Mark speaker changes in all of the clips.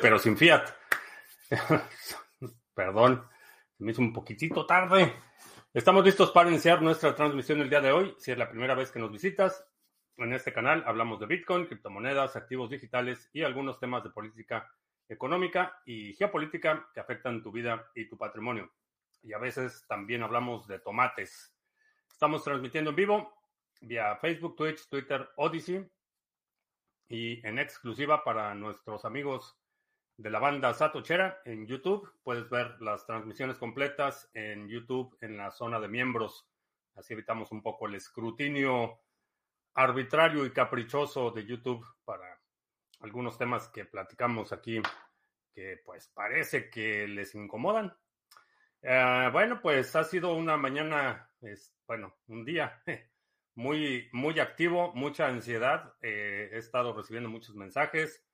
Speaker 1: pero sin fiat. Perdón, me hizo un poquitito tarde. Estamos listos para iniciar nuestra transmisión el día de hoy. Si es la primera vez que nos visitas, en este canal hablamos de Bitcoin, criptomonedas, activos digitales y algunos temas de política económica y geopolítica que afectan tu vida y tu patrimonio. Y a veces también hablamos de tomates. Estamos transmitiendo en vivo vía Facebook, Twitch, Twitter, Odyssey y en exclusiva para nuestros amigos de la banda Satochera en YouTube. Puedes ver las transmisiones completas en YouTube en la zona de miembros. Así evitamos un poco el escrutinio arbitrario y caprichoso de YouTube para algunos temas que platicamos aquí que pues parece que les incomodan. Eh, bueno, pues ha sido una mañana, es, bueno, un día muy, muy activo, mucha ansiedad. Eh, he estado recibiendo muchos mensajes.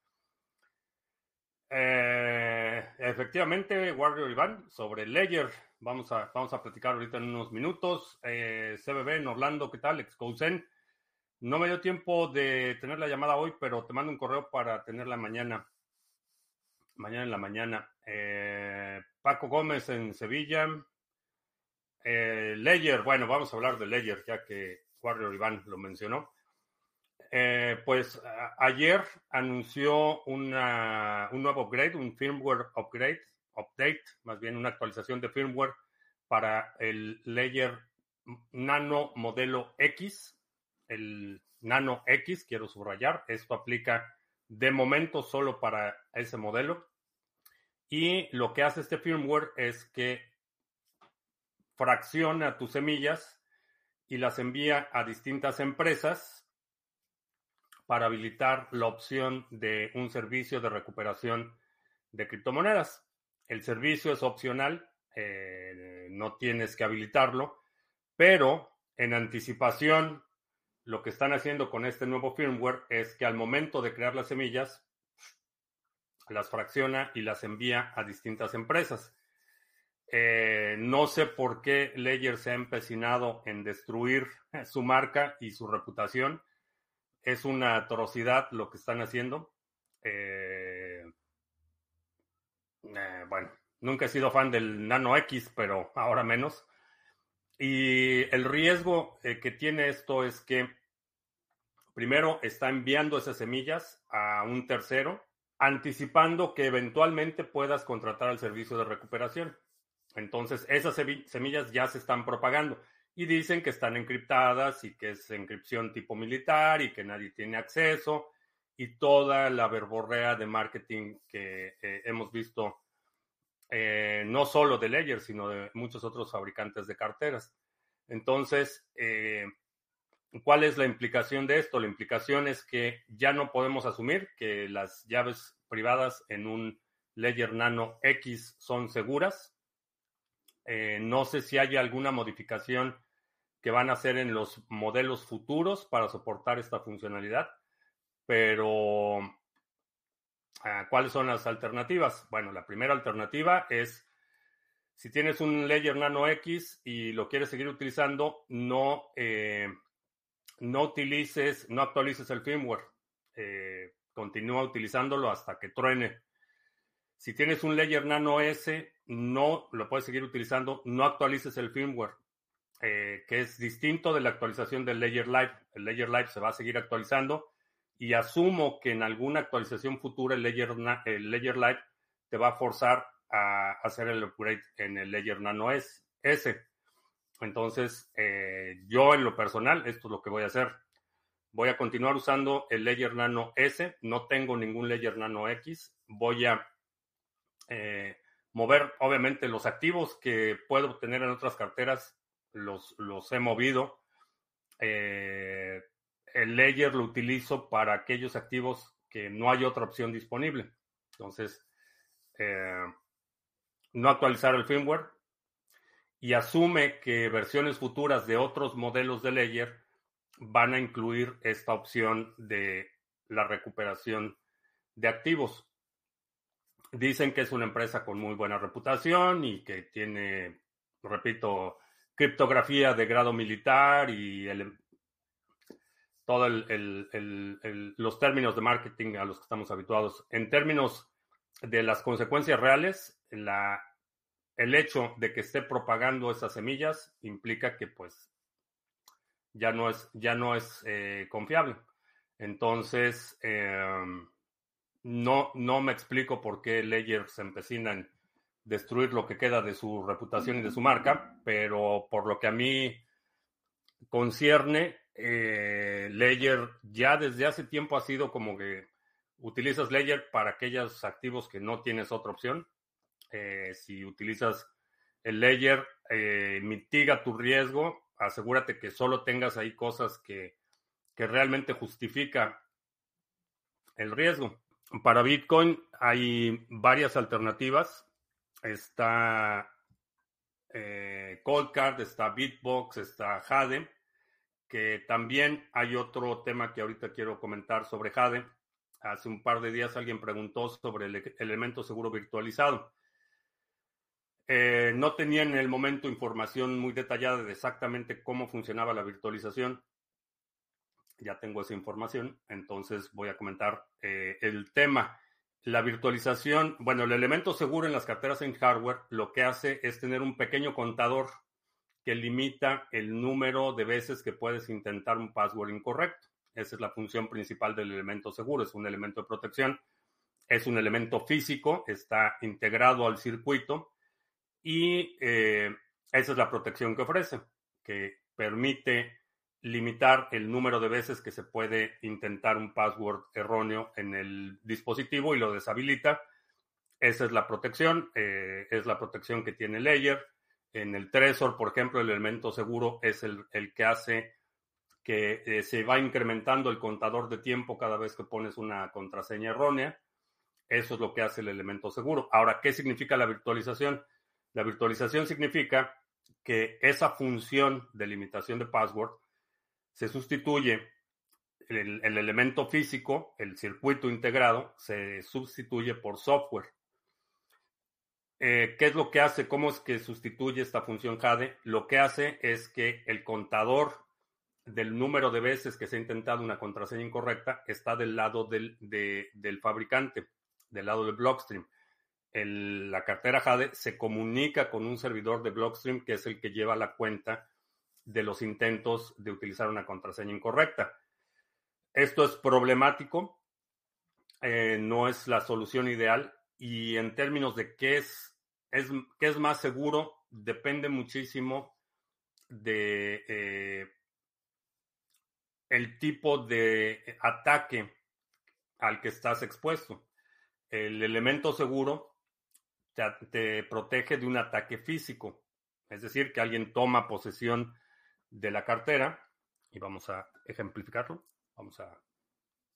Speaker 1: Eh, efectivamente, Warrior Iván, sobre Ledger, vamos a, vamos a platicar ahorita en unos minutos. Eh, CBB en Orlando, ¿qué tal? Excousen. No me dio tiempo de tener la llamada hoy, pero te mando un correo para tenerla mañana. Mañana en la mañana. Paco Gómez en Sevilla. Ledger, bueno, vamos a hablar de Ledger, ya que Warrior Iván lo mencionó. Eh, pues ayer anunció un nuevo upgrade, un firmware upgrade, update, más bien una actualización de firmware para el Layer Nano modelo X, el Nano X, quiero subrayar, esto aplica de momento solo para ese modelo. Y lo que hace este firmware es que fracciona tus semillas y las envía a distintas empresas para habilitar la opción de un servicio de recuperación de criptomonedas. El servicio es opcional, eh, no tienes que habilitarlo, pero en anticipación, lo que están haciendo con este nuevo firmware es que al momento de crear las semillas, las fracciona y las envía a distintas empresas. Eh, no sé por qué Ledger se ha empecinado en destruir su marca y su reputación. Es una atrocidad lo que están haciendo. Eh, eh, bueno, nunca he sido fan del Nano X, pero ahora menos. Y el riesgo que tiene esto es que primero está enviando esas semillas a un tercero, anticipando que eventualmente puedas contratar el servicio de recuperación. Entonces, esas semillas ya se están propagando y dicen que están encriptadas y que es encripción tipo militar y que nadie tiene acceso y toda la verborrea de marketing que eh, hemos visto eh, no solo de Ledger, sino de muchos otros fabricantes de carteras. Entonces, eh, ¿cuál es la implicación de esto? La implicación es que ya no podemos asumir que las llaves privadas en un Ledger Nano X son seguras eh, no sé si hay alguna modificación que van a hacer en los modelos futuros para soportar esta funcionalidad, pero ah, ¿cuáles son las alternativas? Bueno, la primera alternativa es si tienes un Ledger Nano X y lo quieres seguir utilizando, no, eh, no utilices, no actualices el firmware. Eh, continúa utilizándolo hasta que truene. Si tienes un Ledger Nano S, no lo puedes seguir utilizando, no actualices el firmware, eh, que es distinto de la actualización del Ledger Live. El Ledger Live se va a seguir actualizando y asumo que en alguna actualización futura el Ledger, el Ledger Live te va a forzar a hacer el upgrade en el Ledger Nano S. Entonces, eh, yo en lo personal, esto es lo que voy a hacer. Voy a continuar usando el Ledger Nano S. No tengo ningún Ledger Nano X. Voy a eh, mover, obviamente, los activos que puedo obtener en otras carteras, los, los he movido. Eh, el Ledger lo utilizo para aquellos activos que no hay otra opción disponible. Entonces, eh, no actualizar el firmware y asume que versiones futuras de otros modelos de Ledger van a incluir esta opción de la recuperación de activos. Dicen que es una empresa con muy buena reputación y que tiene, repito, criptografía de grado militar y todos los términos de marketing a los que estamos habituados. En términos de las consecuencias reales, el hecho de que esté propagando esas semillas implica que pues ya no es, ya no es eh, confiable. Entonces, em, no, no me explico por qué Ledger se empecina en destruir lo que queda de su reputación y de su marca, pero por lo que a mí concierne, eh, Ledger ya desde hace tiempo ha sido como que utilizas Ledger para aquellos activos que no tienes otra opción. Eh, si utilizas el Ledger, eh, mitiga tu riesgo, asegúrate que solo tengas ahí cosas que, que realmente justifica el riesgo. Para Bitcoin hay varias alternativas. Está eh, Coldcard, está Bitbox, está Jade, que también hay otro tema que ahorita quiero comentar sobre Jade. Hace un par de días alguien preguntó sobre el elemento seguro virtualizado. Eh, no tenía en el momento información muy detallada de exactamente cómo funcionaba la virtualización. Ya tengo esa información, entonces voy a comentar eh, el tema. La virtualización, bueno, el elemento seguro en las carteras en hardware lo que hace es tener un pequeño contador que limita el número de veces que puedes intentar un password incorrecto. Esa es la función principal del elemento seguro, es un elemento de protección, es un elemento físico, está integrado al circuito y eh, esa es la protección que ofrece, que permite limitar el número de veces que se puede intentar un password erróneo en el dispositivo y lo deshabilita. Esa es la protección, eh, es la protección que tiene Layer. En el Trezor, por ejemplo, el elemento seguro es el, que hace que eh, se va incrementando el contador de tiempo cada vez que pones una contraseña errónea. Eso es lo que hace el elemento seguro. Ahora, ¿qué significa la virtualización? La virtualización significa que esa función de limitación de password se sustituye, el, elemento físico, el circuito integrado, se sustituye por software. Eh, ¿Qué es lo que hace? ¿Cómo es que sustituye esta función Jade? Lo que hace es que el contador del número de veces que se ha intentado una contraseña incorrecta está del lado del, del fabricante, del lado de Blockstream la cartera Jade se comunica con un servidor de Blockstream que es el que lleva la cuenta de los intentos de utilizar una contraseña incorrecta. Esto es problemático, eh, no es la solución ideal y en términos de qué es, es, qué es más seguro, depende muchísimo de eh, el tipo de ataque al que estás expuesto. El elemento seguro te, protege de un ataque físico. Es decir, que alguien toma posesión de la cartera y vamos a ejemplificarlo. Vamos a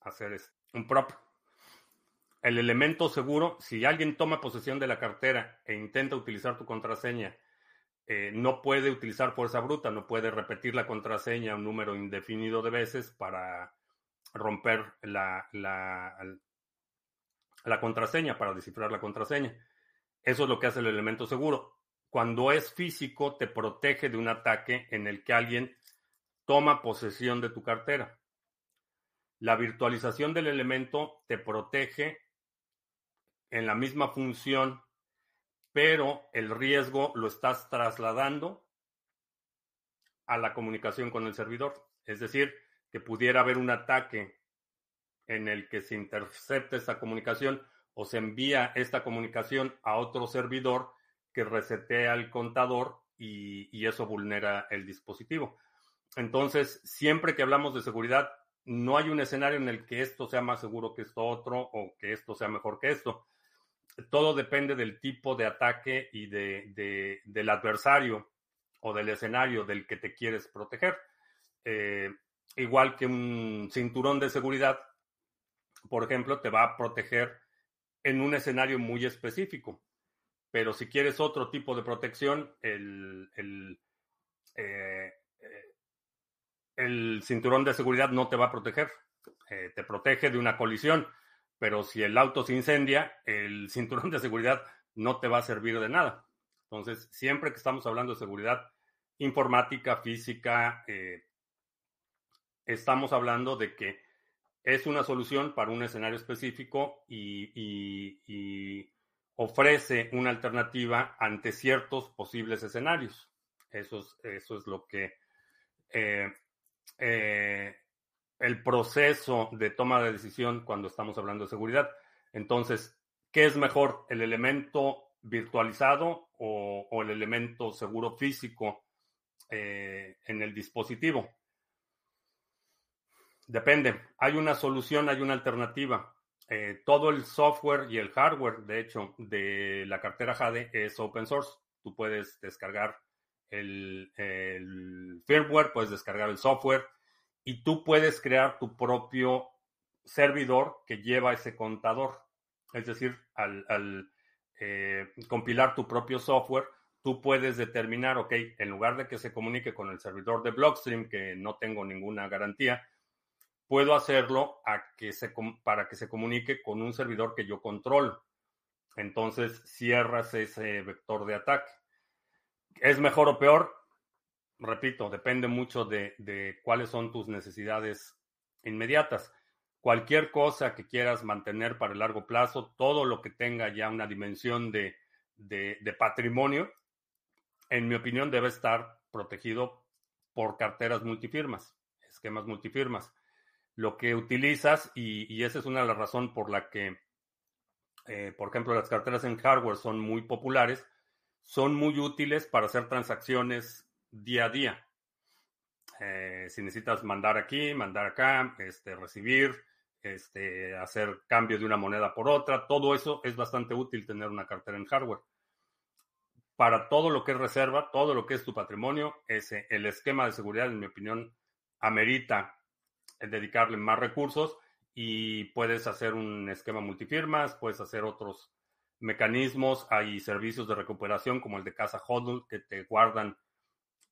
Speaker 1: hacer un prop. El elemento seguro, si alguien toma posesión de la cartera e intenta utilizar tu contraseña, eh, no puede utilizar fuerza bruta, no puede repetir la contraseña un número indefinido de veces para romper la, la, la contraseña, para descifrar la contraseña. Eso es lo que hace el elemento seguro. Cuando es físico, te protege de un ataque en el que alguien toma posesión de tu cartera. La virtualización del elemento te protege en la misma función, pero el riesgo lo estás trasladando a la comunicación con el servidor. Es decir, que pudiera haber un ataque en el que se intercepte esta comunicación o se envía esta comunicación a otro servidor que resetea el contador y, eso vulnera el dispositivo. Entonces, siempre que hablamos de seguridad, no hay un escenario en el que esto sea más seguro que esto otro o que esto sea mejor que esto. Todo depende del tipo de ataque y de, del adversario o del escenario del que te quieres proteger. Eh, igual que un cinturón de seguridad, por ejemplo, te va a proteger en un escenario muy específico. Pero si quieres otro tipo de protección, el, el, eh, el cinturón de seguridad no te va a proteger. Eh, te protege de una colisión, pero si el auto se incendia, el cinturón de seguridad no te va a servir de nada. Entonces, siempre que estamos hablando de seguridad informática, física, eh, estamos hablando de que es una solución para un escenario específico y, ofrece una alternativa ante ciertos posibles escenarios. Eso es, eso es lo que eh, eh, el proceso de toma de decisión cuando estamos hablando de seguridad. Entonces, ¿qué es mejor, el elemento virtualizado o, el elemento seguro físico eh, en el dispositivo? Depende. Hay una solución, hay una alternativa. Eh, todo el software y el hardware, de hecho, de la cartera Jade es open source. Tú puedes descargar el, firmware, puedes descargar el software y tú puedes crear tu propio servidor que lleva ese contador. Es decir, al, eh, compilar tu propio software, tú puedes determinar, ok, en lugar de que se comunique con el servidor de Blockstream, que no tengo ninguna garantía, puedo hacerlo a que se, para que se comunique con un servidor que yo controlo. Entonces cierras ese vector de ataque. ¿Es mejor o peor? Repito, depende mucho de, cuáles son tus necesidades inmediatas. Cualquier cosa que quieras mantener para el largo plazo, todo lo que tenga ya una dimensión de, de patrimonio, en mi opinión, debe estar protegido por carteras multifirmas, esquemas multifirmas lo que utilizas y, esa es una de las razones por la que, eh, por ejemplo, las carteras en hardware son muy populares, son muy útiles para hacer transacciones día a día. Eh, si necesitas mandar aquí, mandar acá, este, recibir, este, hacer cambio de una moneda por otra, todo eso es bastante útil tener una cartera en hardware. Para todo lo que es reserva, todo lo que es tu patrimonio, ese, el esquema de seguridad, en mi opinión, amerita dedicarle más recursos y puedes hacer un esquema multifirmas, puedes hacer otros mecanismos, hay servicios de recuperación como el de Casa Hodl que te guardan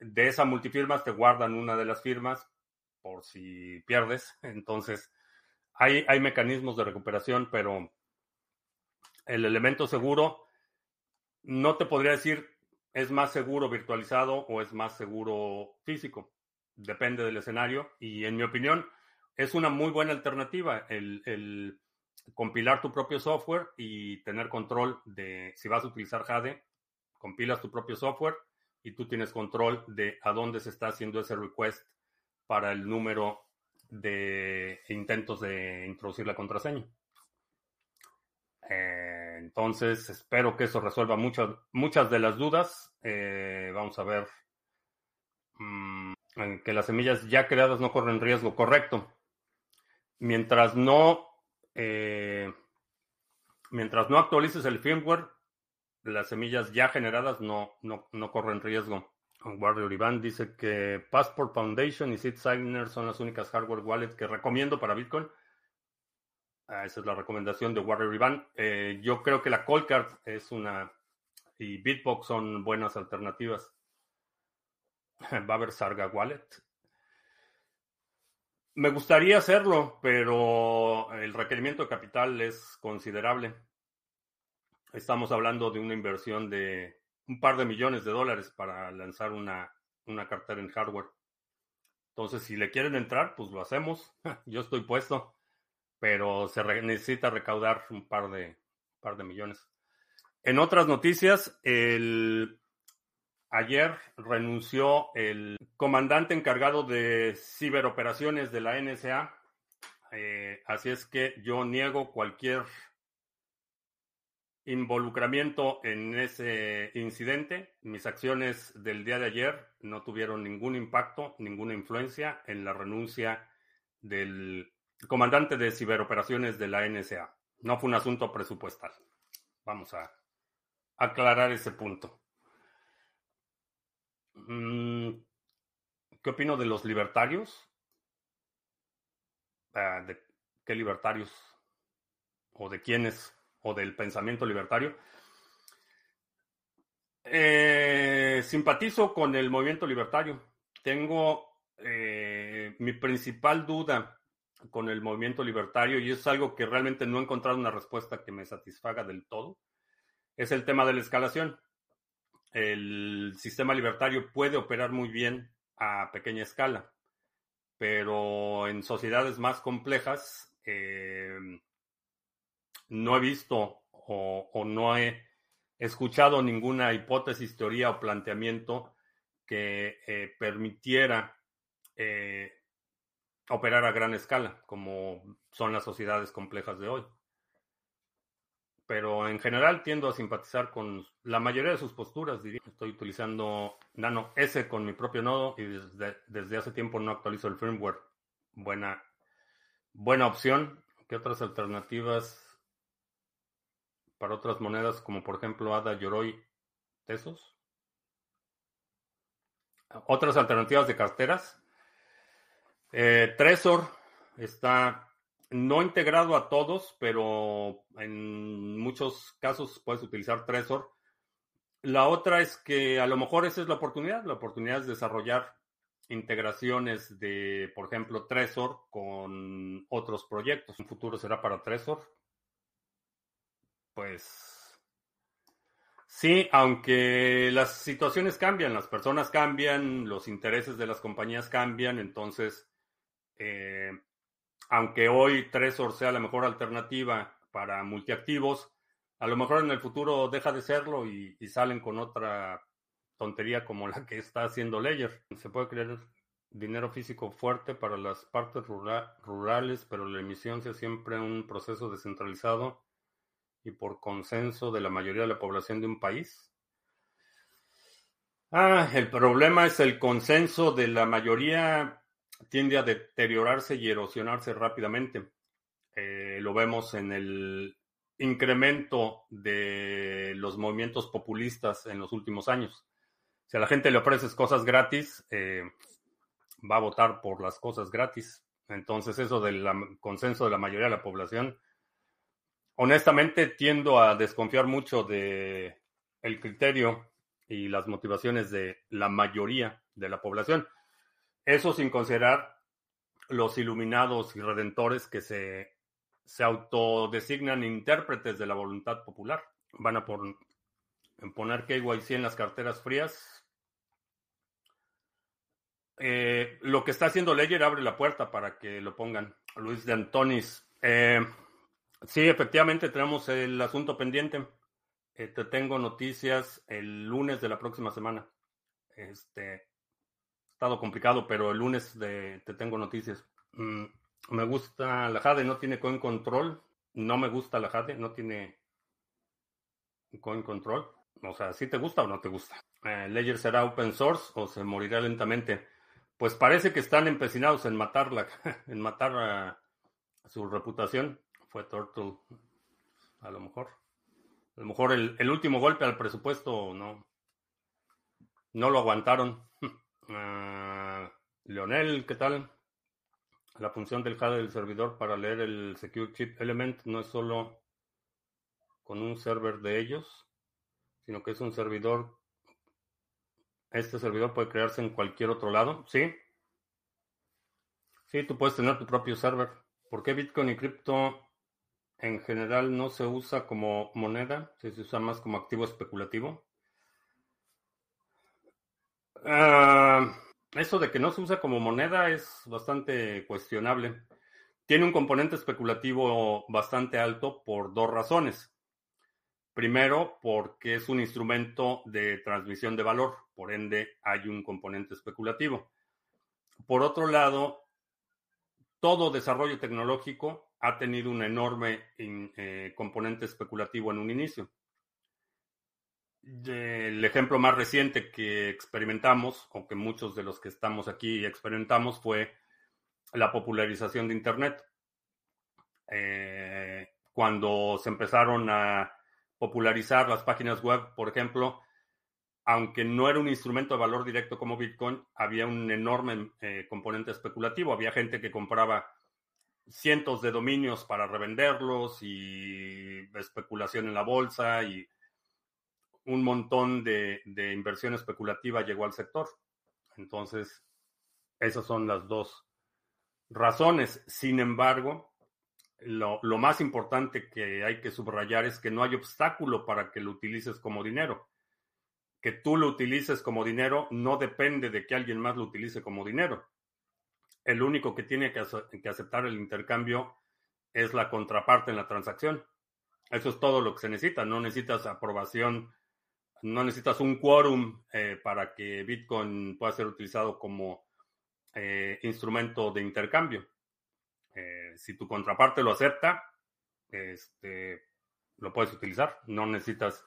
Speaker 1: de esa multifirmas, te guardan una de las firmas por si pierdes. Entonces, hay, hay mecanismos de recuperación, pero el elemento seguro no te podría decir es más seguro virtualizado o es más seguro físico. Depende del escenario y en mi opinión, es una muy buena alternativa el, compilar tu propio software y tener control de si vas a utilizar Jade, compilas tu propio software y tú tienes control de a dónde se está haciendo ese request para el número de intentos de introducir la contraseña. Eh, entonces, espero que eso resuelva muchas, muchas de las dudas. Eh, vamos a ver mm, que las semillas ya creadas no corren riesgo correcto mientras no, eh, mientras no actualices el firmware, las semillas ya generadas no, no, no corren riesgo. Warrior Iván dice que Passport Foundation y SeedSigner son las únicas hardware wallets que recomiendo para Bitcoin. Ah, esa es la recomendación de Warrior Iván. Eh, yo creo que la Coldcard es una y Bitbox son buenas alternativas. Va a haber Sarga Wallet. Me gustaría hacerlo, pero el requerimiento de capital es considerable. Estamos hablando de una inversión de un par de millones de dólares para lanzar una, cartera en hardware. Entonces, si le quieren entrar, pues lo hacemos. Yo estoy puesto, pero se necesita recaudar un par de, par de millones. En otras noticias, el Ayer renunció el comandante encargado de ciberoperaciones de la NSA. Eh, así es que yo niego cualquier involucramiento en ese incidente. Mis acciones del día de ayer no tuvieron ningún impacto, ninguna influencia en la renuncia del comandante de ciberoperaciones de la NSA. No fue un asunto presupuestal. Vamos a aclarar ese punto. Mm, ¿Qué opino de los libertarios? Ah, ¿De qué libertarios? ¿O de quiénes? ¿O del pensamiento libertario? Eh, simpatizo con el movimiento libertario. Tengo eh, mi principal duda con el movimiento libertario y es algo que realmente no he encontrado una respuesta que me satisfaga del todo. Es el tema de la escalación el sistema libertario puede operar muy bien a pequeña escala. pero en sociedades más complejas eh, no he visto o, no he escuchado ninguna hipótesis, teoría o planteamiento que eh, permitiera eh, operar a gran escala, como son las sociedades complejas de hoy. Pero en general tiendo a simpatizar con la mayoría de sus posturas, diría. Estoy utilizando Nano S con mi propio nodo y desde, desde hace tiempo no actualizo el firmware. Buena, buena opción. ¿Qué otras alternativas para otras monedas, como por ejemplo ADA, Yoroi, Tesos? Otras alternativas de carteras. Eh, Trezor está no integrado a todos, pero en muchos casos puedes utilizar Trezor. La otra es que a lo mejor esa es la oportunidad. La oportunidad es desarrollar integraciones de, por ejemplo, Trezor con otros proyectos. Un futuro será para Trezor. Pues sí, aunque las situaciones cambian, las personas cambian, los intereses de las compañías cambian, entonces eh, aunque hoy Trezor sea la mejor alternativa para multiactivos, a lo mejor en el futuro deja de serlo y, salen con otra tontería como la que está haciendo Ledger. Se puede crear dinero físico fuerte para las partes rurales, pero la emisión sea siempre un proceso descentralizado y por consenso de la mayoría de la población de un país. Ah, el problema es el consenso de la mayoría tiende a deteriorarse y erosionarse rápidamente. Eh, lo vemos en el incremento de los movimientos populistas en los últimos años. Si a la gente le ofreces cosas gratis, eh, va a votar por las cosas gratis. Entonces eso del consenso de la mayoría de la población, honestamente tiendo a desconfiar mucho de el criterio y las motivaciones de la mayoría de la población. Eso sin considerar los iluminados y redentores que se, se autodesignan intérpretes de la voluntad popular. Van a poner KYC en las carteras frías. Eh, lo que está haciendo Ledger abre la puerta para que lo pongan. Luis de Antonis. Eh, sí, efectivamente tenemos el asunto pendiente. Eh, te tengo noticias el lunes de la próxima semana. Este, estado complicado, pero el lunes te tengo noticias. Mm, me gusta la Jade, no tiene coin control. No me gusta la Jade, no tiene coin control. O sea, si te gusta o no te gusta. Eh, Ledger será open source o se morirá lentamente. Pues parece que están empecinados en matarla, en matar a, su reputación. Fue Turtle, a lo mejor. A lo mejor el, el último golpe al presupuesto no, no lo aguantaron. Uh, Leonel, ¿qué tal? La función del HAD del servidor para leer el Secure Chip Element no es solo con un server de ellos, sino que es un servidor. Este servidor puede crearse en cualquier otro lado, ¿sí? Sí, tú puedes tener tu propio server. ¿Por qué Bitcoin y cripto en general no se usa como moneda? Se usa más como activo especulativo. Uh, eso de que no se usa como moneda es bastante cuestionable. Tiene un componente especulativo bastante alto por dos razones. Primero, porque es un instrumento de transmisión de valor, por ende hay un componente especulativo. Por otro lado, todo desarrollo tecnológico ha tenido un enorme eh, componente especulativo en un inicio el ejemplo más reciente que experimentamos, o que muchos de los que estamos aquí experimentamos, fue la popularización de Internet. Eh, cuando se empezaron a popularizar las páginas web, por ejemplo, aunque no era un instrumento de valor directo como Bitcoin, había un enorme eh, componente especulativo. Había gente que compraba cientos de dominios para revenderlos y especulación en la bolsa y un montón de, inversión especulativa llegó al sector. Entonces, esas son las dos razones. Sin embargo, lo, más importante que hay que subrayar es que no hay obstáculo para que lo utilices como dinero. Que tú lo utilices como dinero no depende de que alguien más lo utilice como dinero. el único que tiene que, que aceptar el intercambio es la contraparte en la transacción. Eso es todo lo que se necesita. No necesitas aprobación, no necesitas un quórum eh, para que Bitcoin pueda ser utilizado como eh, instrumento de intercambio. Eh, si tu contraparte lo acepta, este, lo puedes utilizar. No necesitas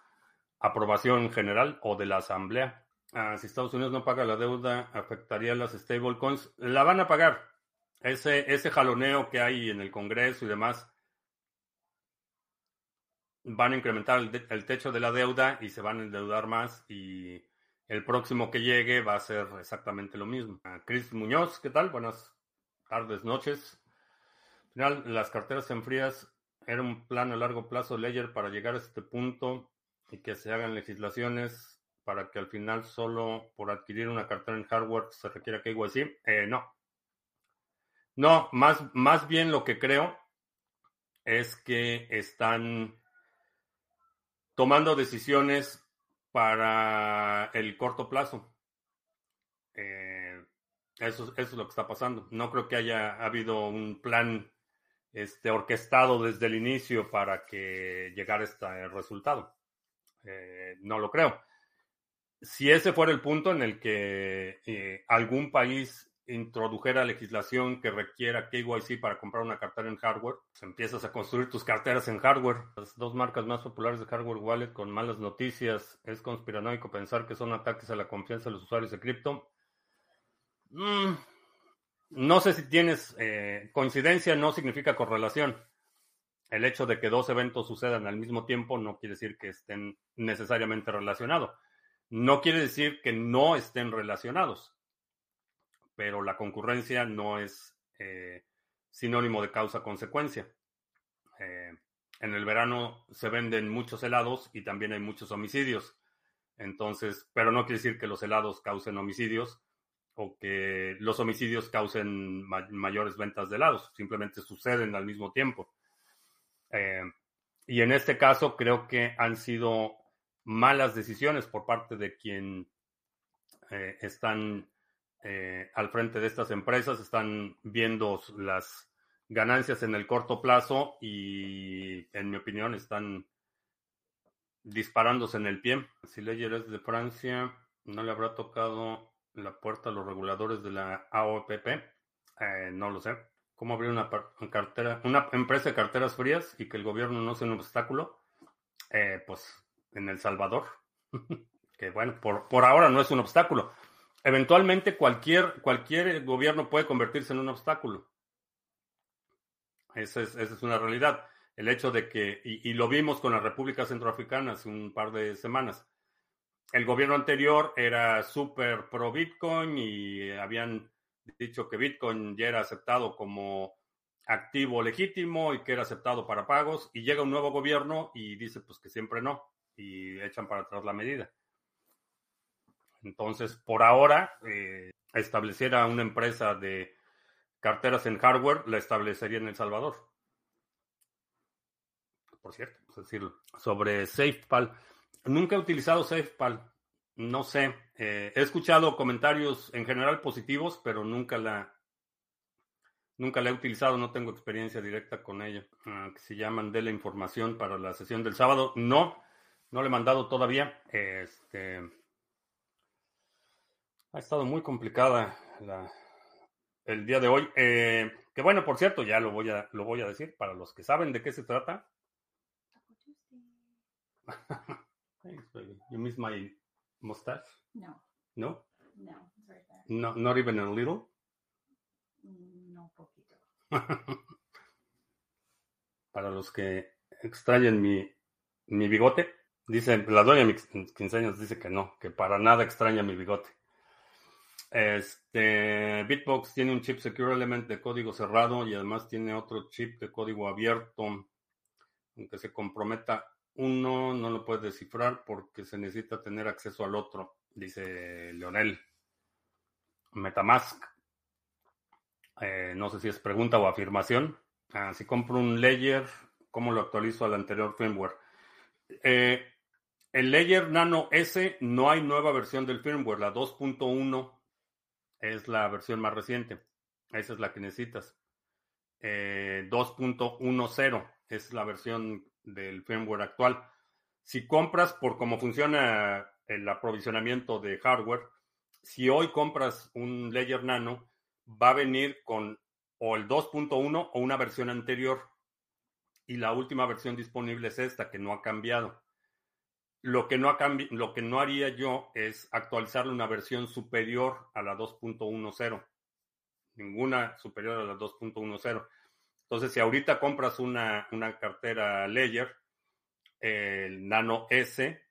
Speaker 1: aprobación general o de la asamblea. Ah, si Estados Unidos no paga la deuda, afectaría las stablecoins. La van a pagar. Ese, ese jaloneo que hay en el Congreso y demás van a incrementar el, techo de la deuda y se van a endeudar más y el próximo que llegue va a ser exactamente lo mismo. Chris Muñoz, ¿qué tal? Buenas tardes, noches. Al final, las carteras en frías era un plan a largo plazo Ledger para llegar a este punto y que se hagan legislaciones para que al final solo por adquirir una cartera en hardware se requiera KYC. Eh, no. No, más, más bien lo que creo es que están tomando decisiones para el corto plazo. Eh, eso, es lo que está pasando. No creo que haya habido un plan este, orquestado desde el inicio para que llegara este resultado. Eh, no lo creo. Si ese fuera el punto en el que eh, algún país introdujera legislación que requiera KYC para comprar una cartera en hardware, pues empiezas a construir tus carteras en hardware. Las dos marcas más populares de hardware wallet con malas noticias. Es conspiranoico pensar que son ataques a la confianza de los usuarios de cripto. Mm, no sé si tienes eh, coincidencia, no significa correlación. El hecho de que dos eventos sucedan al mismo tiempo no quiere decir que estén necesariamente relacionados. No quiere decir que no estén relacionados pero la concurrencia no es eh, sinónimo de causa-consecuencia. Eh, en el verano se venden muchos helados y también hay muchos homicidios. Entonces, pero no quiere decir que los helados causen homicidios o que los homicidios causen mayores ventas de helados, simplemente suceden al mismo tiempo. Eh, y en este caso creo que han sido malas decisiones por parte de quien están eh, al frente de estas empresas están viendo las ganancias en el corto plazo y, en mi opinión, están disparándose en el pie. Si Ledger es de Francia, ¿no le habrá tocado la puerta a los reguladores de la AOPP? Eh, no lo sé. ¿Cómo abrir una cartera, una empresa de carteras frías y que el gobierno no sea un obstáculo? Eh, pues en El Salvador. que bueno, por, por ahora no es un obstáculo eventualmente cualquier, cualquier gobierno puede convertirse en un obstáculo. Esa es, esa es una realidad. El hecho de que, y, lo vimos con la República Centroafricana hace un par de semanas, el gobierno anterior era súper pro Bitcoin y habían dicho que Bitcoin ya era aceptado como activo legítimo y que era aceptado para pagos, y llega un nuevo gobierno y dice pues que siempre no, y echan para atrás la medida. Entonces, por ahora, eh, estableciera una empresa de carteras en hardware, la establecería en El Salvador. Por cierto, es decir, sobre SafePal. Nunca he utilizado SafePal. No sé. Eh, he escuchado comentarios en general positivos, pero nunca la, nunca la he utilizado. No tengo experiencia directa con ella. Ah, si llaman de la información para la sesión del sábado. No, no le he mandado todavía. Este ha estado muy complicada el día de hoy. Eh, que bueno, por cierto, ya lo voy, a, lo voy a decir para los que saben de qué se trata. Thanks, baby. You miss my mustache?
Speaker 2: No.
Speaker 1: No?
Speaker 2: No, right.
Speaker 1: No, not even a little?
Speaker 2: No, poquito.
Speaker 1: para los que extrañen mi, mi bigote, dice, la dueña de mis 15 años dice que no, que para nada extraña mi bigote. Este, Bitbox tiene un chip Secure Element de código cerrado y además tiene otro chip de código abierto. Aunque se comprometa uno, no lo puede descifrar porque se necesita tener acceso al otro, dice Leonel. Metamask. Eh, no sé si es pregunta o afirmación. Ah, si compro un layer, ¿cómo lo actualizo al anterior firmware? Eh, el Layer Nano S no hay nueva versión del firmware, la 2.1 es la versión más reciente. Esa es la que necesitas. Eh, 2.10 es la versión del firmware actual. Si compras por cómo funciona el aprovisionamiento de hardware, si hoy compras un Ledger Nano, va a venir con o el 2.1 o una versión anterior. Y la última versión disponible es esta, que no ha cambiado. Lo que no, haría yo es actualizarle una versión superior a la 2.10. Ninguna superior a la 2.10. Entonces, si ahorita compras una, una cartera Ledger, el Nano S,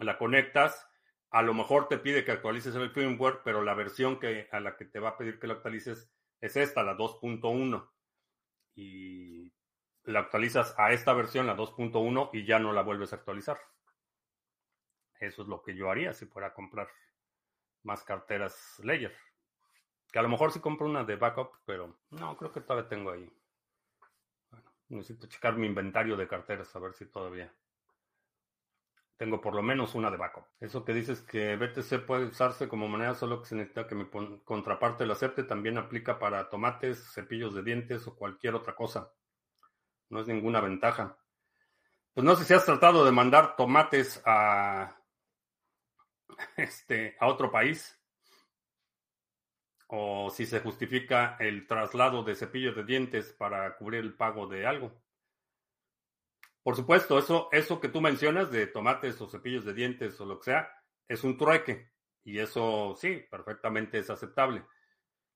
Speaker 1: la conectas, a lo mejor te pide que actualices el firmware, pero la versión que, a la que te va a pedir que lo actualices es esta, la 2.1. Y la actualizas a esta versión, la 2.1, y ya no la vuelves a actualizar. Eso es lo que yo haría si fuera a comprar más carteras Ledger. Que a lo mejor sí compro una de backup, pero no, creo que todavía tengo ahí. Bueno, necesito checar mi inventario de carteras a ver si todavía tengo por lo menos una de backup. Eso que dices que BTC puede usarse como moneda, solo que se necesita que mi contraparte lo acepte, también aplica para tomates, cepillos de dientes o cualquier otra cosa. No es ninguna ventaja. Pues no sé si has tratado de mandar tomates a este a otro país o si se justifica el traslado de cepillos de dientes para cubrir el pago de algo. Por supuesto, eso, eso que tú mencionas de tomates o cepillos de dientes o lo que sea, es un trueque. Y eso sí, perfectamente es aceptable.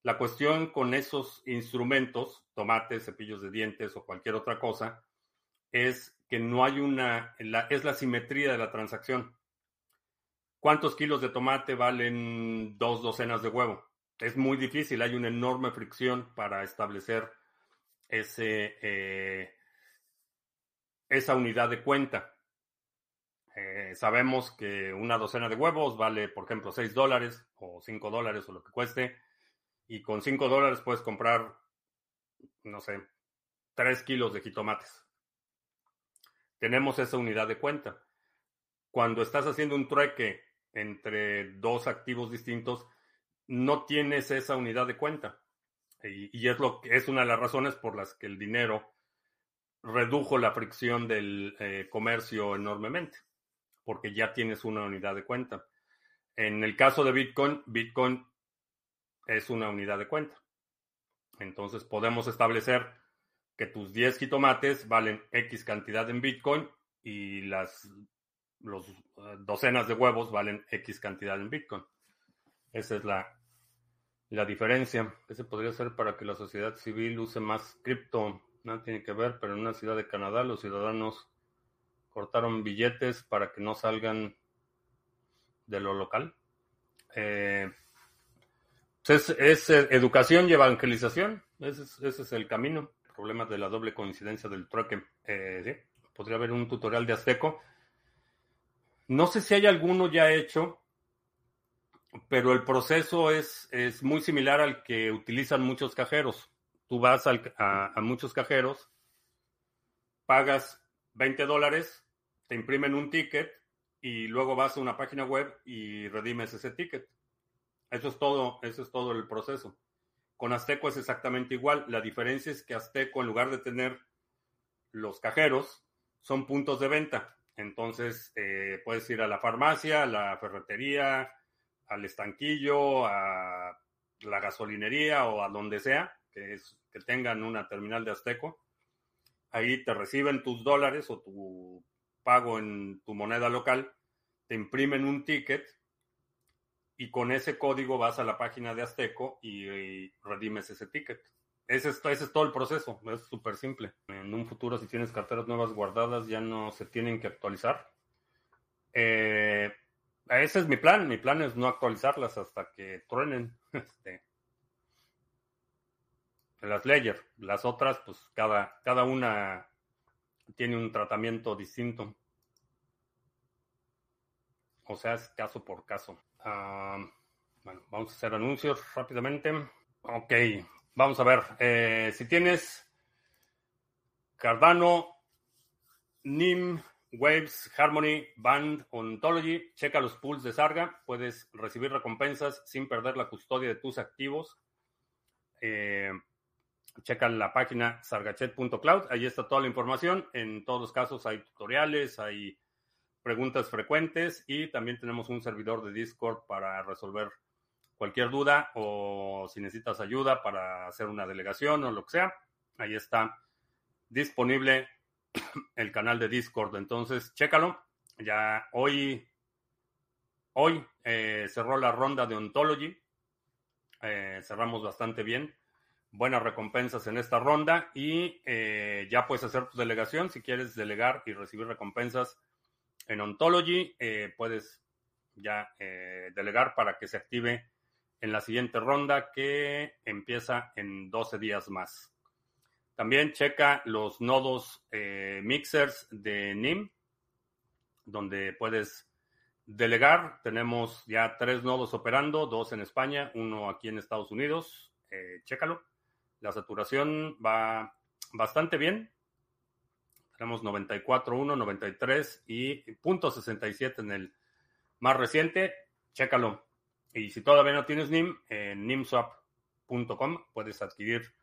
Speaker 1: La cuestión con esos instrumentos, tomates, cepillos de dientes o cualquier otra cosa, es que no hay una, es la simetría de la transacción. ¿Cuántos kilos de tomate valen dos docenas de huevo? Es muy difícil, hay una enorme fricción para establecer ese, eh, esa unidad de cuenta. Eh, sabemos que una docena de huevos vale, por ejemplo, 6 dólares o 5 dólares o lo que cueste. Y con 5 dólares puedes comprar, no sé, 3 kilos de jitomates. Tenemos esa unidad de cuenta. Cuando estás haciendo un trueque entre dos activos distintos, no tienes esa unidad de cuenta. Y, es, lo, es una de las razones por las que el dinero redujo la fricción del eh, comercio enormemente, porque ya tienes una unidad de cuenta. En el caso de Bitcoin, Bitcoin es una unidad de cuenta. Entonces podemos establecer que tus 10 jitomates valen X cantidad en Bitcoin y las los, eh, docenas de huevos valen X cantidad en Bitcoin. Esa es la, la diferencia. ¿Qué se podría hacer para que la sociedad civil use más cripto? nada tiene que ver, pero en una ciudad de Canadá los ciudadanos cortaron billetes para que no salgan de lo local. Eh, pues es, educación y evangelización, ese es, el camino. Problemas de la doble coincidencia del trueque. Eh, podría haber un tutorial de Azteco. No sé si hay alguno ya hecho, pero el proceso es, es muy similar al que utilizan muchos cajeros tú vas a, muchos cajeros, pagas 20 dólares, te imprimen un ticket y luego vas a una página web y redimes ese ticket. Eso es todo, eso es todo el proceso. Con Azteco es exactamente igual. La diferencia es que Azteco, en lugar de tener los cajeros, son puntos de venta. Entonces, eh, puedes ir a la farmacia, a la ferretería, al estanquillo, a la gasolinería o a donde sea que, es, que tengan una terminal de Azteco. Ahí te reciben tus dólares o tu pago en tu moneda local, te imprimen un ticket y con ese código vas a la página de Azteco y, redimes ese ticket. Ese es, todo el proceso, es súper simple. En un futuro, si tienes carteras nuevas guardadas, ya no se tienen que actualizar. Eh, ese es mi plan. Mi plan es no actualizarlas hasta que truenen. Este, las Ledger. Las otras, pues cada, cada una tiene un tratamiento distinto. O sea, es caso por caso. Ah, bueno, vamos a hacer anuncios rápidamente. Ok, vamos a ver. Eh, si tienes Cardano, NIM, Waves, Harmony, Band, Ontology, checa los pools de Sarga. Puedes recibir recompensas sin perder la custodia de tus activos eh, checa la página sargachet.cloud. Ahí está toda la información. En todos los casos hay tutoriales, hay preguntas frecuentes y también tenemos un servidor de Discord para resolver cualquier duda o si necesitas ayuda para hacer una delegación o lo que sea. Ahí está disponible el canal de Discord. Entonces, chécalo. Ya hoy, hoy eh, cerró la ronda de Ontology. Eh, cerramos bastante bien. Buenas recompensas en esta ronda y eh, ya puedes hacer tu delegación. Si quieres delegar y recibir recompensas en Ontology, puedes ya delegar para que se active en la siguiente ronda que empieza en 12 días más. También checa los nodos mixers de NIM donde puedes delegar. Tenemos ya tres nodos operando, dos en España, uno aquí en Estados Unidos. Eh, chécalo. La saturación va bastante bien. Tenemos 94.1, 93 y .67 en el más reciente. Chécalo. Y si todavía no tienes NIM, en nimswap.com puedes adquirir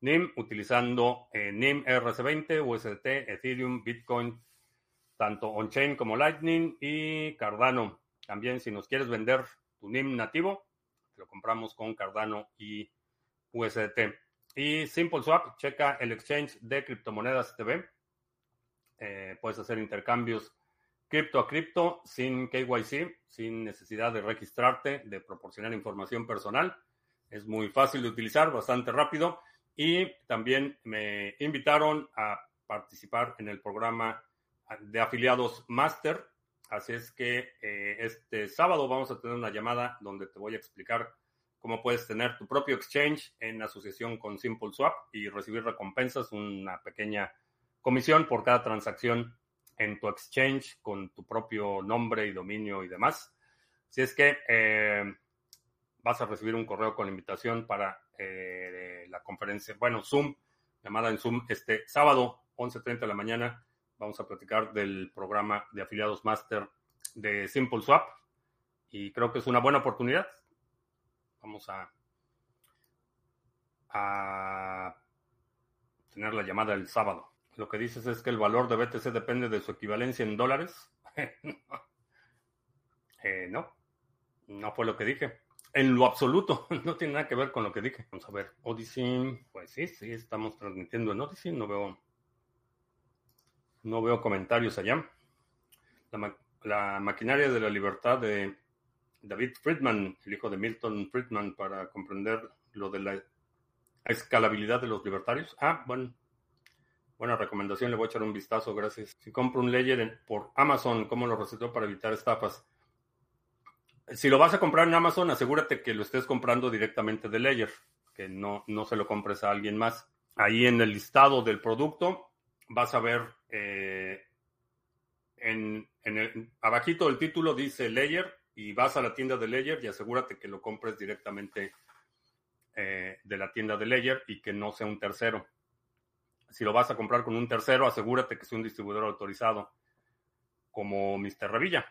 Speaker 1: NIM utilizando eh, NIM RC20, USDT, Ethereum, Bitcoin, tanto on-chain como Lightning y Cardano. También si nos quieres vender tu NIM nativo, lo compramos con Cardano y USDT. Y SimpleSwap, checa el exchange de criptomonedas TV. Eh, puedes hacer intercambios cripto a cripto sin KYC, sin necesidad de registrarte, de proporcionar información personal. Es muy fácil de utilizar, bastante rápido. Y también me invitaron a participar en el programa de afiliados Master. Así es que eh, este sábado vamos a tener una llamada donde te voy a explicar cómo puedes tener tu propio exchange en asociación con SimpleSwap y recibir recompensas, una pequeña comisión por cada transacción en tu exchange con tu propio nombre y dominio y demás. Si es que eh, vas a recibir un correo con invitación para eh, la conferencia, bueno, Zoom, llamada en Zoom este sábado, 11.30 de la mañana vamos a platicar del programa de afiliados Master de Simple Swap y creo que es una buena oportunidad. Vamos a tener la llamada el sábado. Lo que dices es que el valor de BTC depende de su equivalencia en dólares. eh, no, no fue lo que dije. En lo absoluto, no tiene nada que ver con lo que dije. Vamos a ver, Odyssey, pues sí, sí, estamos transmitiendo en Odyssey, no veo no veo comentarios allá. La, maquinaria de la libertad de David Friedman, el hijo de Milton Friedman, para comprender lo de la escalabilidad de los libertarios. Ah, bueno, buena recomendación, le voy a echar un vistazo, gracias. Si compro un Ledger por Amazon, ¿cómo lo recetó para evitar estafas? Si lo vas a comprar en Amazon, asegúrate que lo estés comprando directamente de Ledger, que no, no se lo compres a alguien más. Ahí en el listado del producto vas a ver eh, en, el abajito del título dice Layer y vas a la tienda de Layer y asegúrate que lo compres directamente eh, de la tienda de Layer y que no sea un tercero. Si lo vas a comprar con un tercero, asegúrate que sea un distribuidor autorizado como Mr. Revilla.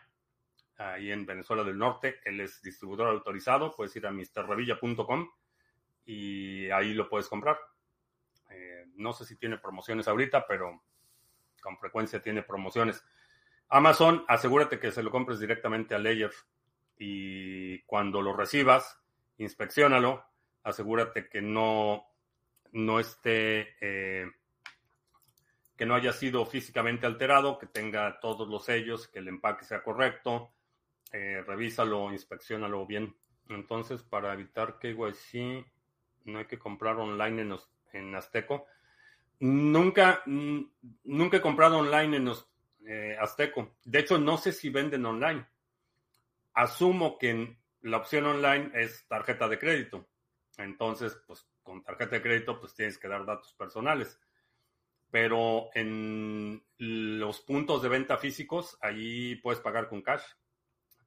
Speaker 1: Ahí en Venezuela del Norte, él es distribuidor autorizado. Puedes ir a mrrevilla.com y ahí lo puedes comprar. Eh, no sé si tiene promociones ahorita, pero con frecuencia tiene promociones. Amazon, asegúrate que se lo compres directamente a Layer y cuando lo recibas, inspeccionalo, asegúrate que no, no esté, eh, que no haya sido físicamente alterado, que tenga todos los sellos, que el empaque sea correcto, eh, revísalo, inspeccionalo bien. Entonces, para evitar que KYC, no hay que comprar online en en Azteco. Nunca, nunca he comprado online en eh, Azteco. De hecho, no sé si venden online. Asumo que la opción online es tarjeta de crédito. Entonces, pues con tarjeta de crédito, pues tienes que dar datos personales. Pero en los puntos de venta físicos, ahí puedes pagar con cash,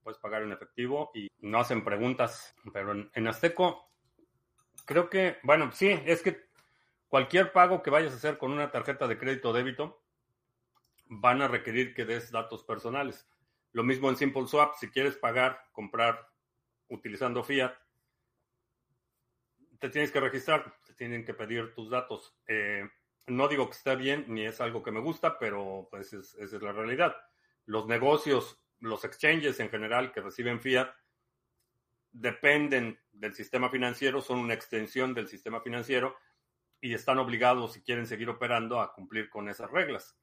Speaker 1: puedes pagar en efectivo y no hacen preguntas. Pero en, en Azteco, creo que, bueno, sí, es que Cualquier pago que vayas a hacer con una tarjeta de crédito o débito van a requerir que des datos personales. Lo mismo en Simple Swap, si quieres pagar, comprar utilizando fiat, te tienes que registrar, te tienen que pedir tus datos. Eh, no digo que esté bien ni es algo que me gusta, pero pues es, esa es la realidad. Los negocios, los exchanges en general que reciben fiat, dependen del sistema financiero, son una extensión del sistema financiero y están obligados, si quieren seguir operando, a cumplir con esas reglas.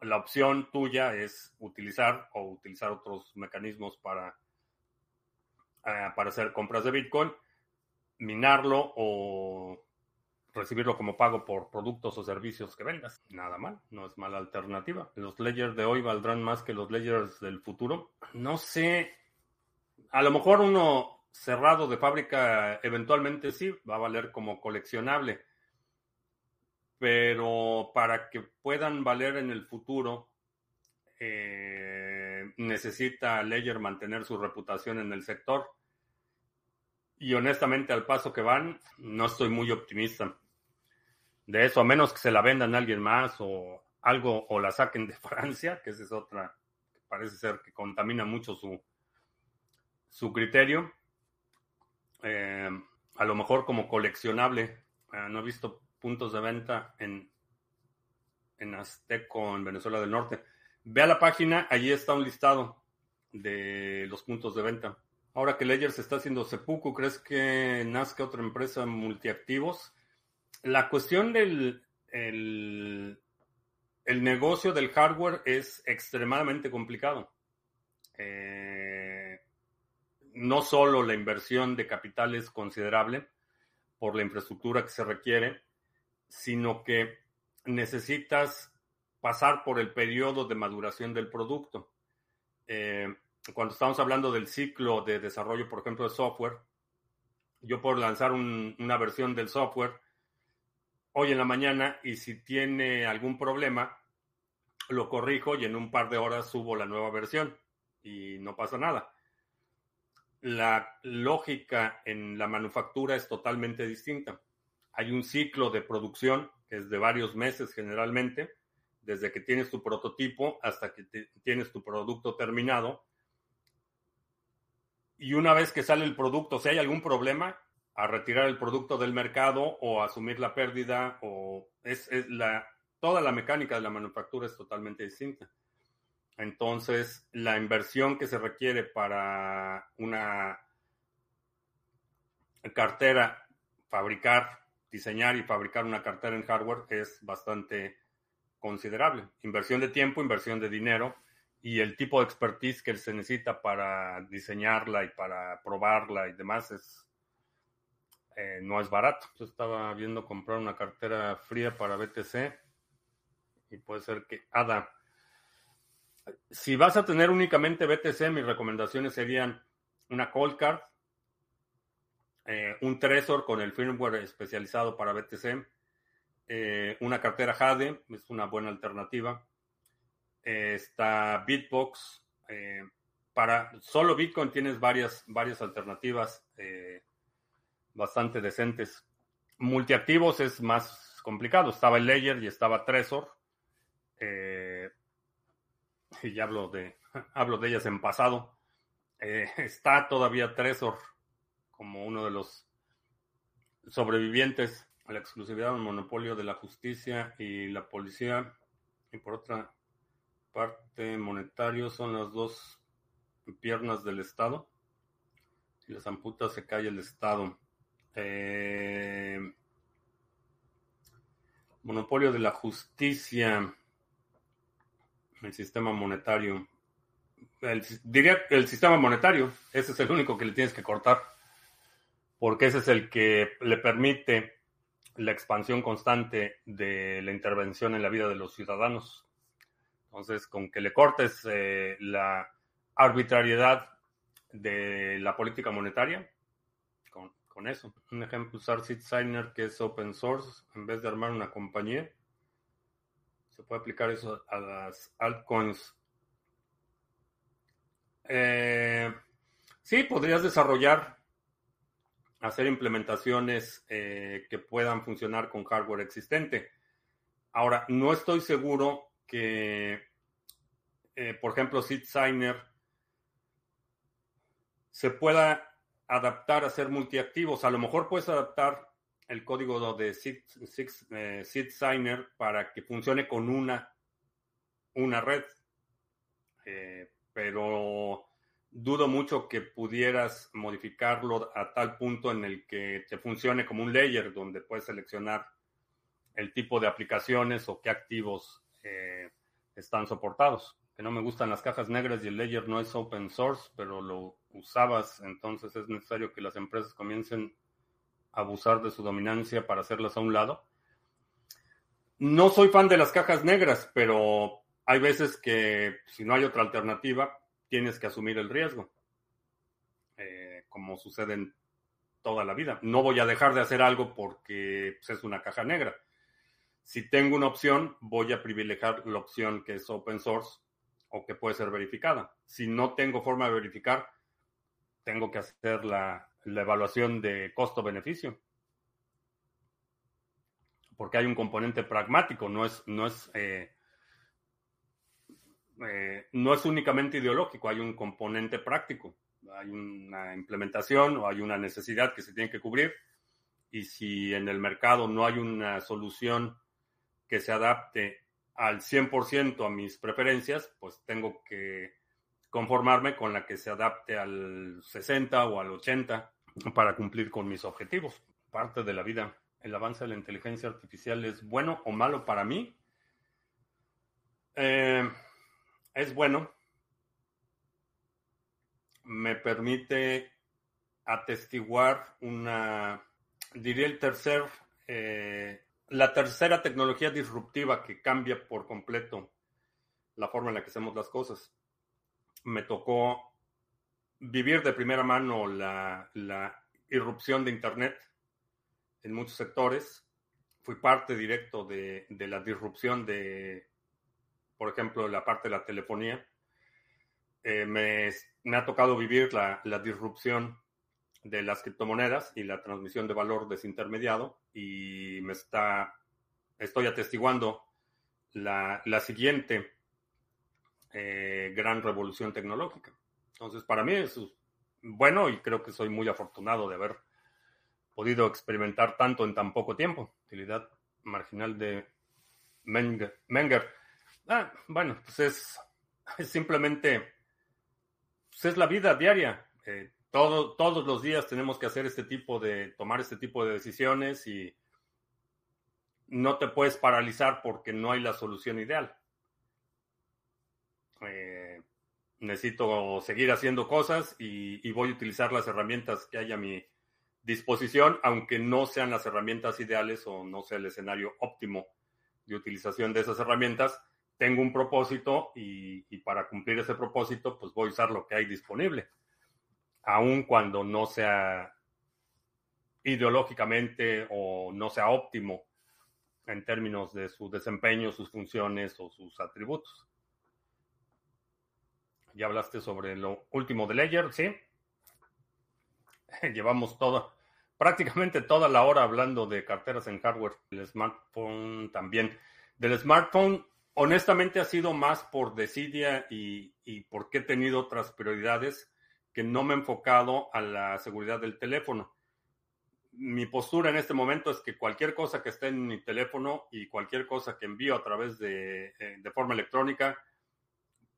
Speaker 1: La opción tuya es utilizar o utilizar otros mecanismos para, uh, para hacer compras de Bitcoin, minarlo o recibirlo como pago por productos o servicios que vendas. Nada mal, no es mala alternativa. Los ledgers de hoy valdrán más que los ledgers del futuro. No sé, a lo mejor uno cerrado de fábrica eventualmente sí va a valer como coleccionable, pero para que puedan valer en el futuro eh, necesita Ledger mantener su reputación en el sector. Y honestamente, al paso que van, no estoy muy optimista de eso, a menos que se la vendan a alguien más o algo, o la saquen de Francia, que esa es otra, que parece ser que contamina mucho su, su criterio. Eh, a lo mejor como coleccionable, eh, no he visto puntos de venta en, en Azteco, en Venezuela del Norte. Ve a la página, allí está un listado de los puntos de venta. Ahora que Ledger se está haciendo seppuku, ¿crees que nazca otra empresa multiactivos? La cuestión del el, negocio del hardware es extremadamente complicado. Eh, no solo la inversión de capital es considerable por la infraestructura que se requiere, sino que necesitas pasar por el periodo de maduración del producto. Eh, cuando estamos hablando del ciclo de desarrollo, por ejemplo, de software, yo puedo lanzar un, una versión del software hoy en la mañana y si tiene algún problema, lo corrijo y en un par de horas subo la nueva versión y no pasa nada. La lógica en la manufactura es totalmente distinta. Hay un ciclo de producción que es de varios meses generalmente, desde que tienes tu prototipo hasta que tienes tu producto terminado. Y una vez que sale el producto, si hay algún problema, a retirar el producto del mercado o asumir la pérdida o es, es, la toda la mecánica de la manufactura es totalmente distinta. Entonces, la inversión que se requiere para una cartera, fabricar, diseñar y fabricar una cartera en hardware es bastante considerable. Inversión de tiempo, inversión de dinero y el tipo de expertise que se necesita para diseñarla y para probarla y demás es eh, no es barato. Yo estaba viendo comprar una cartera fría para BTC y puede ser que ADA. Si vas a tener únicamente BTC, mis recomendaciones serían una Cold Card, eh, un Trezor con el firmware especializado para BTC, eh, una cartera Jade, es una buena alternativa. Está Bitbox. para solo Bitcoin tienes varias, varias alternativas bastante decentes. Multiactivos es más complicado. Estaba el Ledger y estaba Trezor. Eh, y ya hablo de, hablo de ellas en pasado. Eh, está todavía Trezor como uno de los sobrevivientes a la exclusividad del monopolio de la justicia y la policía. Y por otra parte, monetario son las dos piernas del Estado. Si las amputas se cae el Estado. Eh, monopolio de la justicia. El sistema monetario. El, diría el sistema monetario. Ese es el único que le tienes que cortar. Porque ese es el que le permite la expansión constante de la intervención en la vida de los ciudadanos. Entonces, con que le cortes eh, la arbitrariedad de la política monetaria, con eso. Un ejemplo, usar SeedSigner que es open source en vez de armar una compañía. Se puede aplicar eso a las altcoins. Eh, sí, podrías desarrollar, hacer implementaciones eh, que puedan funcionar con hardware existente. Ahora, no estoy seguro que, eh, por ejemplo, SeedSigner se pueda adaptar a ser multiactivos. A lo mejor puedes adaptar el código de Seed, Signer para que funcione con una, una red. Eh, pero dudo mucho que pudieras modificarlo a tal punto en el que te funcione como un layer donde puedes seleccionar el tipo de aplicaciones o qué activos eh, están soportados. Que no me gustan las cajas negras y el layer no es open source, pero lo usabas, entonces es necesario que las empresas comiencen abusar de su dominancia para hacerlas a un lado. No soy fan de las cajas negras, pero hay veces que si no hay otra alternativa, tienes que asumir el riesgo, eh, como sucede en toda la vida. No voy a dejar de hacer algo porque pues, es una caja negra. Si tengo una opción, voy a privilegiar la opción que es open source o que puede ser verificada. Si no tengo forma de verificar, tengo que hacer la, la evaluación de costo-beneficio. Porque hay un componente pragmático, no es, no es, eh, eh, no es únicamente ideológico, hay un componente práctico. Hay una implementación o hay una necesidad que se tiene que cubrir. Y si en el mercado no hay una solución que se adapte al 100% a mis preferencias, pues tengo que conformarme con la que se adapte al 60 o al 80 para cumplir con mis objetivos. Parte de la vida. ¿El avance de la inteligencia artificial es bueno o malo para mí? Eh, es bueno. Me permite atestiguar una, diría el tercer, eh, la tercera tecnología disruptiva que cambia por completo la forma en la que hacemos las cosas. Me tocó vivir de primera mano la, irrupción de Internet en muchos sectores. Fui parte directo de, la disrupción de, por ejemplo, la parte de la telefonía. Eh, me, ha tocado vivir la, disrupción de las criptomonedas y la transmisión de valor desintermediado y me está, estoy atestiguando la, siguiente eh, gran revolución tecnológica. Entonces, para mí es bueno y creo que soy muy afortunado de haber podido experimentar tanto en tan poco tiempo. Utilidad marginal de Menger. Ah, bueno, pues es, simplemente, pues es la vida diaria. Eh, todo, todos los días tenemos que hacer este tipo de, tomar este tipo de decisiones y no te puedes paralizar porque no hay la solución ideal. Eh, necesito seguir haciendo cosas y, voy a utilizar las herramientas que hay a mi disposición, aunque no sean las herramientas ideales o no sea el escenario óptimo de utilización de esas herramientas. Tengo un propósito y, para cumplir ese propósito, pues voy a usar lo que hay disponible, aun cuando no sea ideológicamente o no sea óptimo en términos de su desempeño, sus funciones o sus atributos. Ya hablaste sobre lo último de Ledger, ¿sí? Llevamos todo, prácticamente toda la hora hablando de carteras en hardware. El smartphone también. Del smartphone, honestamente ha sido más por desidia y, y porque he tenido otras prioridades que no me he enfocado a la seguridad del teléfono. Mi postura en este momento es que cualquier cosa que esté en mi teléfono y cualquier cosa que envío a través de, eh, de forma electrónica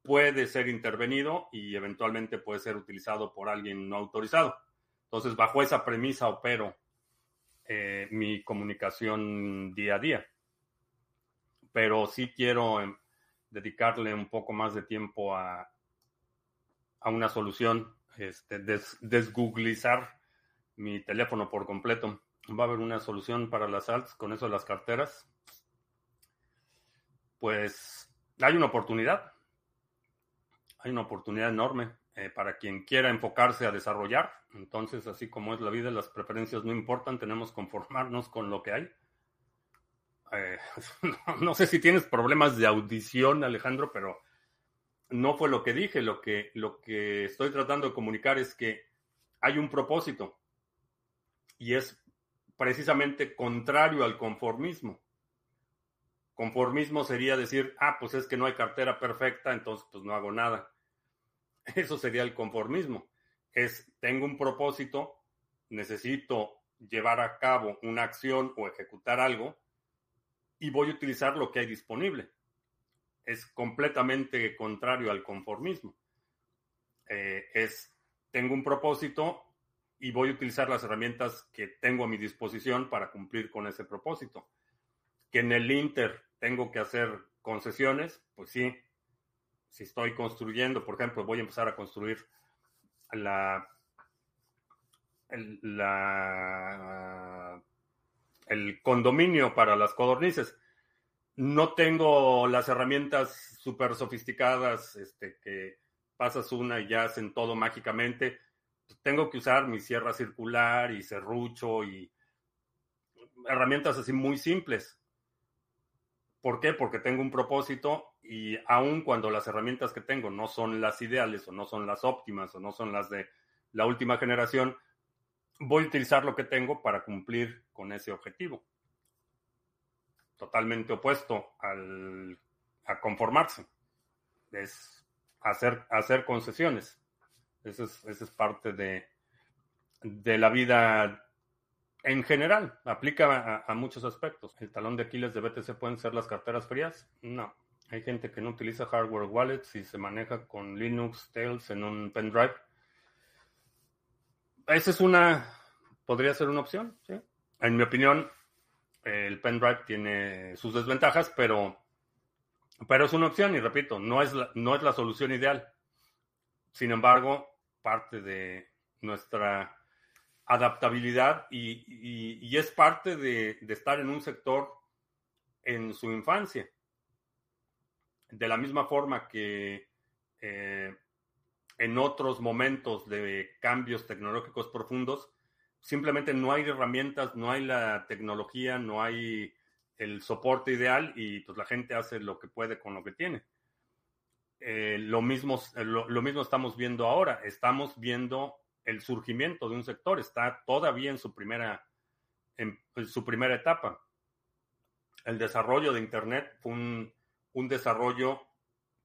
Speaker 1: puede ser intervenido y eventualmente puede ser utilizado por alguien no autorizado. Entonces, bajo esa premisa opero eh, mi comunicación día a día. Pero sí quiero em, dedicarle un poco más de tiempo a, a una solución, este, desgooglizar mi teléfono por completo. Va a haber una solución para las alts con eso de las carteras. Pues hay una oportunidad hay una oportunidad enorme eh, para quien quiera enfocarse a desarrollar. Entonces, así como es la vida, las preferencias no importan, tenemos que conformarnos con lo que hay. Eh, no, sé si tienes problemas de audición, Alejandro, pero no fue lo que dije. Lo que, lo que estoy tratando de comunicar es que hay un propósito y es precisamente contrario al conformismo. Conformismo sería decir, ah, pues es que no hay cartera perfecta, entonces pues no hago nada. Eso sería el conformismo. Es, tengo un propósito, necesito llevar a cabo una acción o ejecutar algo y voy a utilizar lo que hay disponible. Es completamente contrario al conformismo. Eh, es, tengo un propósito y voy a utilizar las herramientas que tengo a mi disposición para cumplir con ese propósito. Que en el Inter tengo que hacer concesiones, pues sí. Si estoy construyendo, por ejemplo, voy a empezar a construir la el, condominio para las codornices. No tengo las herramientas súper sofisticadas este, que pasas una y ya hacen todo mágicamente. Tengo que usar mi sierra circular y serrucho y herramientas así muy simples. ¿Por qué? Porque tengo un propósito y aun cuando las herramientas que tengo no son las ideales o no son las óptimas o no son las de la última generación, voy a utilizar lo que tengo para cumplir con ese objetivo. Totalmente opuesto al, a conformarse. Es hacer, hacer concesiones. Esa es, es parte de, de la vida en general. Aplica a, muchos aspectos. El talón de Aquiles de BTC pueden ser las carteras frías. No. Hay gente que no utiliza hardware wallets y se maneja con Linux Tails en un pendrive esa es una, podría ser una opción, ¿sí? En mi opinión, el pendrive tiene sus desventajas, pero, pero es una opción y repito, no es no es la solución ideal. Sin embargo, parte de nuestra adaptabilidad y, es parte de, estar en un sector en su infancia. De la misma forma que eh, en otros momentos de cambios tecnológicos profundos, simplemente no hay herramientas, no hay la tecnología, no hay el soporte ideal y pues la gente hace lo que puede con lo que tiene. Eh, lo, mismo, lo, mismo estamos viendo ahora, estamos viendo el surgimiento de un sector, está todavía en su primera, en, su primera etapa. El desarrollo de Internet fue un, un desarrollo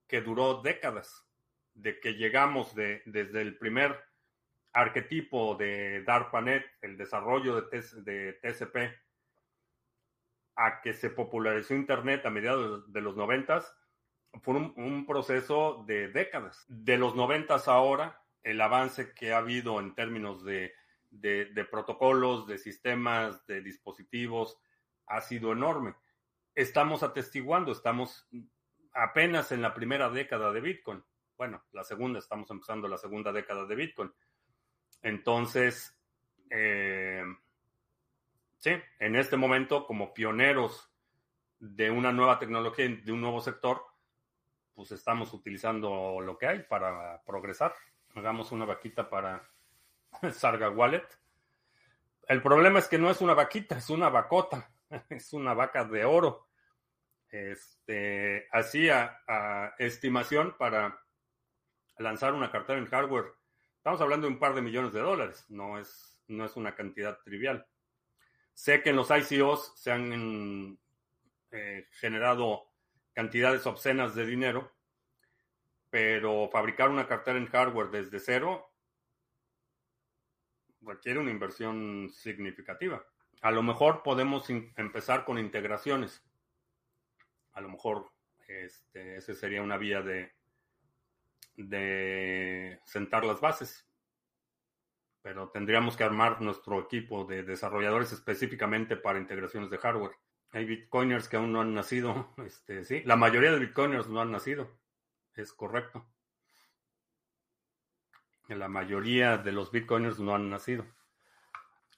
Speaker 1: que duró décadas de que llegamos de, desde el primer arquetipo de DARPANET, el desarrollo de, de TCP, a que se popularizó Internet a mediados de los noventas, fue un, un, proceso de décadas. De los noventas ahora, el avance que ha habido en términos de, protocolos, de sistemas, de dispositivos, ha sido enorme. Estamos atestiguando, estamos apenas en la primera década de Bitcoin bueno, la segunda, estamos empezando la segunda década de Bitcoin. Entonces, eh, sí, en este momento, como pioneros de una nueva tecnología, de un nuevo sector, pues estamos utilizando lo que hay para progresar. Hagamos una vaquita para Sarga Wallet. El problema es que no es una vaquita, es una vacota, es una vaca de oro. Este, así a, estimación para lanzar una cartera en hardware, estamos hablando de un par de millones de dólares, no es, no es una cantidad trivial. Sé que en los ICOs se han eh, generado cantidades obscenas de dinero, pero fabricar una cartera en hardware desde cero requiere una inversión significativa. A lo mejor podemos empezar con integraciones. A lo mejor este, ese sería una vía de, de sentar las bases. Pero tendríamos que armar nuestro equipo de desarrolladores específicamente para integraciones de hardware. Hay bitcoiners que aún no han nacido. Este, sí, la mayoría de bitcoiners no han nacido. Es correcto. La mayoría de los bitcoiners no han nacido.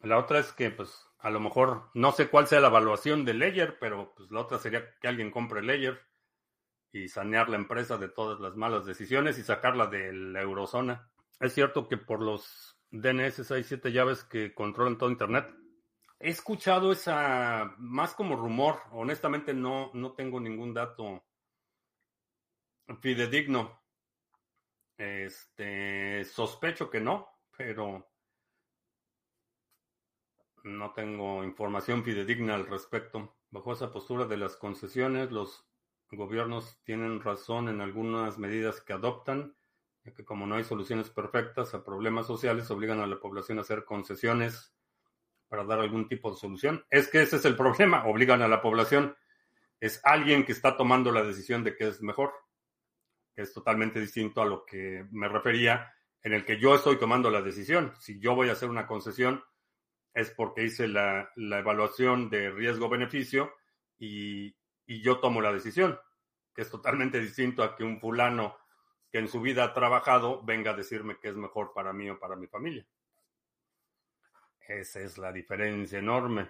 Speaker 1: La otra es que, pues, a lo mejor no sé cuál sea la evaluación de Ledger, pero pues la otra sería que alguien compre Ledger y sanear la empresa de todas las malas decisiones y sacarla de la eurozona. Es cierto que por los DNS hay siete llaves que controlan todo Internet. He escuchado esa más como rumor. Honestamente no, no tengo ningún dato fidedigno. Este, sospecho que no, pero no tengo información fidedigna al respecto. Bajo esa postura de las concesiones, los gobiernos tienen razón en algunas medidas que adoptan ya que como no hay soluciones perfectas a problemas sociales, obligan a la población a hacer concesiones para dar algún tipo de solución. Es que ese es el problema, obligan a la población. Es alguien que está tomando la decisión de qué es mejor, que es totalmente distinto a lo que me refería, en el que yo estoy tomando la decisión. Si yo voy a hacer una concesión, es porque hice la, la evaluación de riesgo-beneficio y, y yo tomo la decisión, que es totalmente distinto a que un fulano que en su vida ha trabajado venga a decirme qué es mejor para mí o para mi familia. Esa es la diferencia enorme.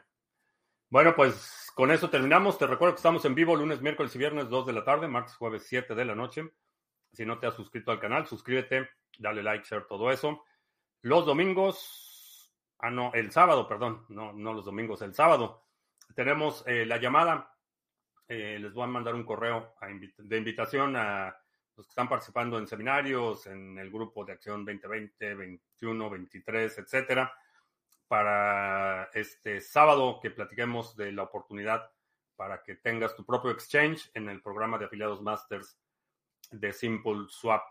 Speaker 1: Bueno, pues con eso terminamos. Te recuerdo que estamos en vivo lunes, miércoles y viernes 2 de la tarde, martes, jueves 7 de la noche. Si no te has suscrito al canal, suscríbete, dale like, share, todo eso. Los domingos, ah, no, el sábado, perdón, no, no los domingos, el sábado, tenemos eh, la llamada. Eh, les voy a mandar un correo de invitación a los que están participando en seminarios, en el grupo de acción 2020, 21, 23, etcétera, para este sábado que platiquemos de la oportunidad para que tengas tu propio exchange en el programa de afiliados masters de Simple Swap.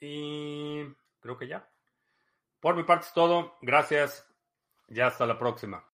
Speaker 1: Y creo que ya. Por mi parte es todo. Gracias. Ya hasta la próxima.